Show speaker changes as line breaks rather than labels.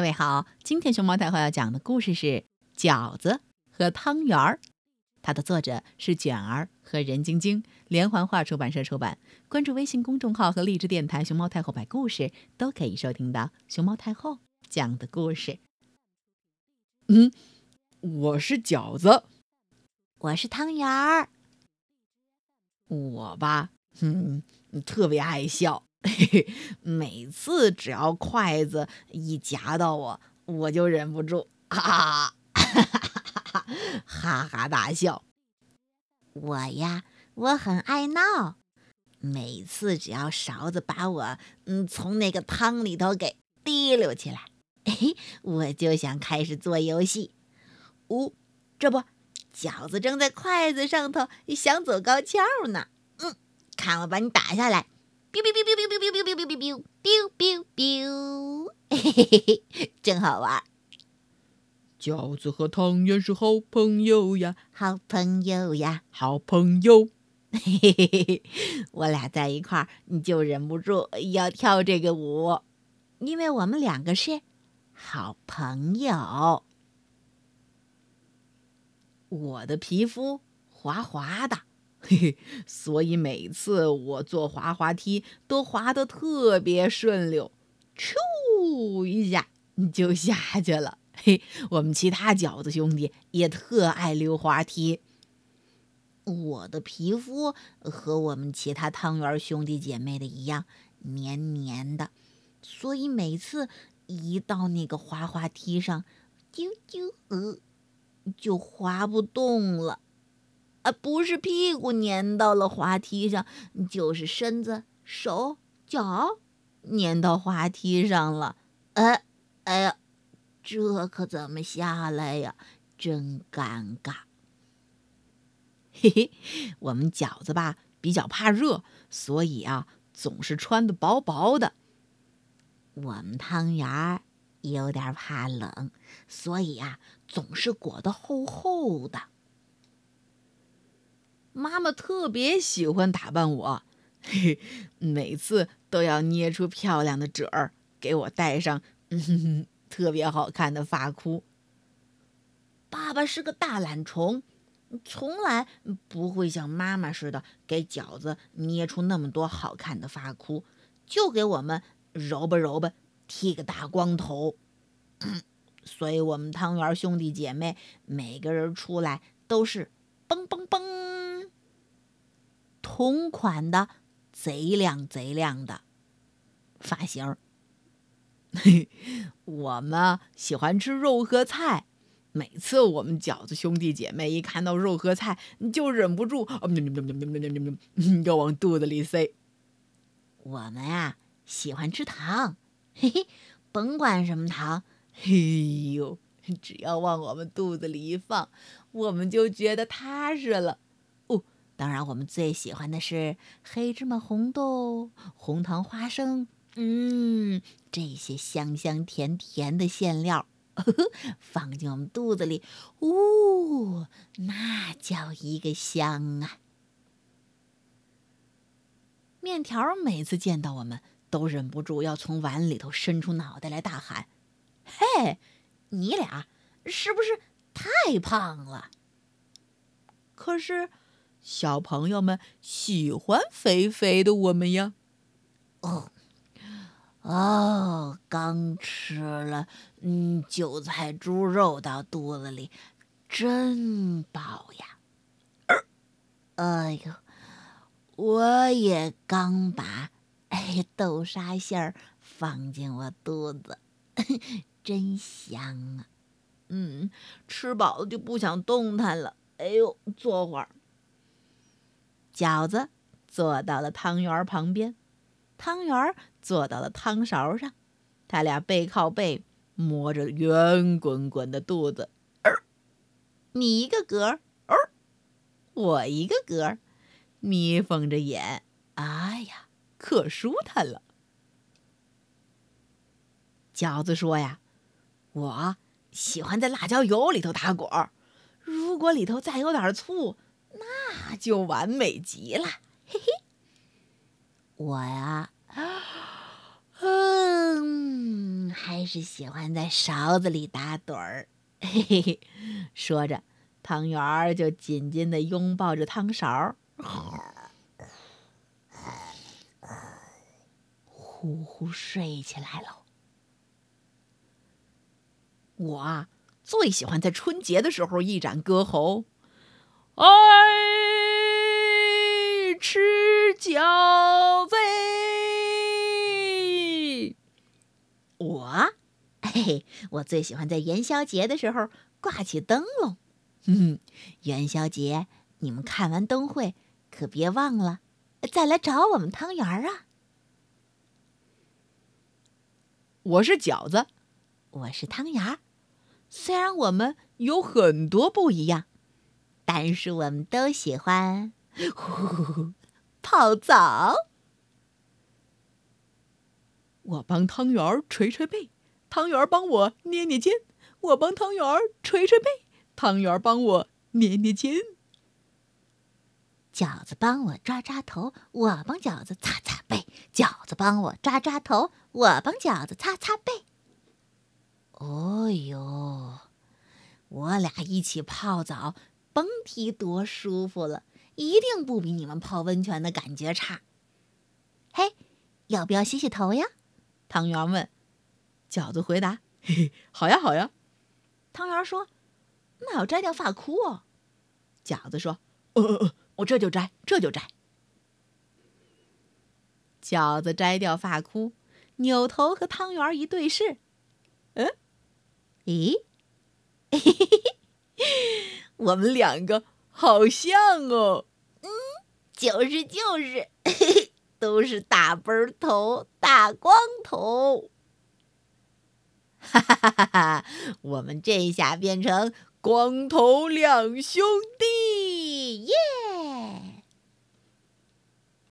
各位好，今天熊猫太后要讲的故事是《饺子和汤圆儿》，它的作者是卷儿和任晶晶，连环画出版社出版。关注微信公众号和荔枝电台“熊猫太后摆故事”，都可以收听到熊猫太后讲的故事。
嗯，我是饺子，
我是汤圆儿。
我吧，嗯，特别爱笑。嘿嘿，每次只要筷子一夹到我，我就忍不住啊，哈哈哈哈哈哈大笑。
我呀，我很爱闹，每次只要勺子把我嗯从那个汤里头给提溜起来，嘿，我就想开始做游戏。哦，这不，饺子正在筷子上头想走高跷呢。嗯，看我把你打下来。Biu biu biu biu biu biu biu biu biu biu biu biu biu，嘿嘿嘿嘿，真好玩。
饺子和汤圆是好朋友呀，
好朋友呀，
好朋友。
嘿嘿嘿嘿，我俩在一块儿，你就忍不住要跳这个舞，因为我们两个是好朋友。
我的皮肤滑滑的。嘿嘿，所以每次我坐滑滑梯都滑得特别顺溜，咻一下就下去了。嘿，我们其他饺子兄弟也特爱溜滑梯。
我的皮肤和我们其他汤圆兄弟姐妹的一样黏黏的，所以每次一到那个滑滑梯上，啾啾呃，就滑不动了。啊，不是屁股粘到了滑梯上，就是身子、手、脚粘到滑梯上了。哎，哎呀，这可怎么下来呀？真尴尬。
嘿嘿，我们饺子吧比较怕热，所以啊总是穿的薄薄的。
我们汤圆儿有点怕冷，所以啊总是裹得厚厚的。
妈妈特别喜欢打扮我，嘿，每次都要捏出漂亮的褶儿给我戴上，嗯，特别好看的发箍。
爸爸是个大懒虫，从来不会像妈妈似的给饺子捏出那么多好看的发箍，就给我们揉吧揉吧，剃个大光头。所以，我们汤圆兄弟姐妹每个人出来都是嘣嘣嘣。同款的，贼亮贼亮的发型。
我们喜欢吃肉和菜，每次我们饺子兄弟姐妹一看到肉和菜，就忍不住要往肚子里塞。
我们呀，喜欢吃糖，嘿嘿，甭管什么糖，
嘿呦，只要往我们肚子里一放，我们就觉得踏实了。
当然，我们最喜欢的是黑芝麻、红豆、红糖、花生，嗯，这些香香甜甜的馅料呵呵 放进我们肚子里，呜，那叫一个香啊！
面条每次见到我们都忍不住要从碗里头伸出脑袋来大喊：“嘿，你俩是不是太胖了？”可是。小朋友们喜欢肥肥的我们呀！
哦哦，刚吃了嗯韭菜猪肉到肚子里，真饱呀！哎呦，我也刚把哎豆沙馅儿放进我肚子，真香啊！
嗯，吃饱了就不想动弹了。哎呦，坐会儿。饺子坐到了汤圆旁边，汤圆坐到了汤勺上，他俩背靠背，摸着圆滚滚的肚子。你一个格儿，我一个格儿，眯缝着眼，哎呀，可舒坦了。饺子说呀：“我喜欢在辣椒油里头打滚儿，如果里头再有点醋。”那就完美极了，嘿嘿。
我呀，嗯，还是喜欢在勺子里打盹儿。嘿嘿嘿，
说着，汤圆儿就紧紧的拥抱着汤勺，
呼呼睡起来喽。
我啊，最喜欢在春节的时候一展歌喉，爱吃饺子。
我，嘿嘿，我最喜欢在元宵节的时候挂起灯笼。
哼哼，
元宵节你们看完灯会，可别忘了再来找我们汤圆儿啊！
我是饺子，
我是汤圆儿。
虽然我们有很多不一样，
但是我们都喜欢呼呼呼泡澡。
我帮汤圆儿捶捶背，汤圆儿帮我捏捏肩；我帮汤圆儿捶捶背，汤圆儿帮我捏捏肩。
饺子帮我抓抓头，我帮饺子擦擦背；饺子帮我抓抓头，我帮饺子擦擦背。哦呦，我俩一起泡澡、蹦迪多舒服了，一定不比你们泡温泉的感觉差。嘿，要不要洗洗头呀？
汤圆问。饺子回答：“嘿嘿，好呀，好呀。”
汤圆说：“那要摘掉发箍哦。”
饺子说：“呃呃呃，我这就摘，这就摘。”饺子摘掉发箍，扭头和汤圆一对视，嗯。
咦，嘿嘿嘿
我们两个好像哦。
嗯，就是就是，嘿 嘿都是大背头、大光头。
哈哈哈哈哈！我们这下变成光头两兄弟。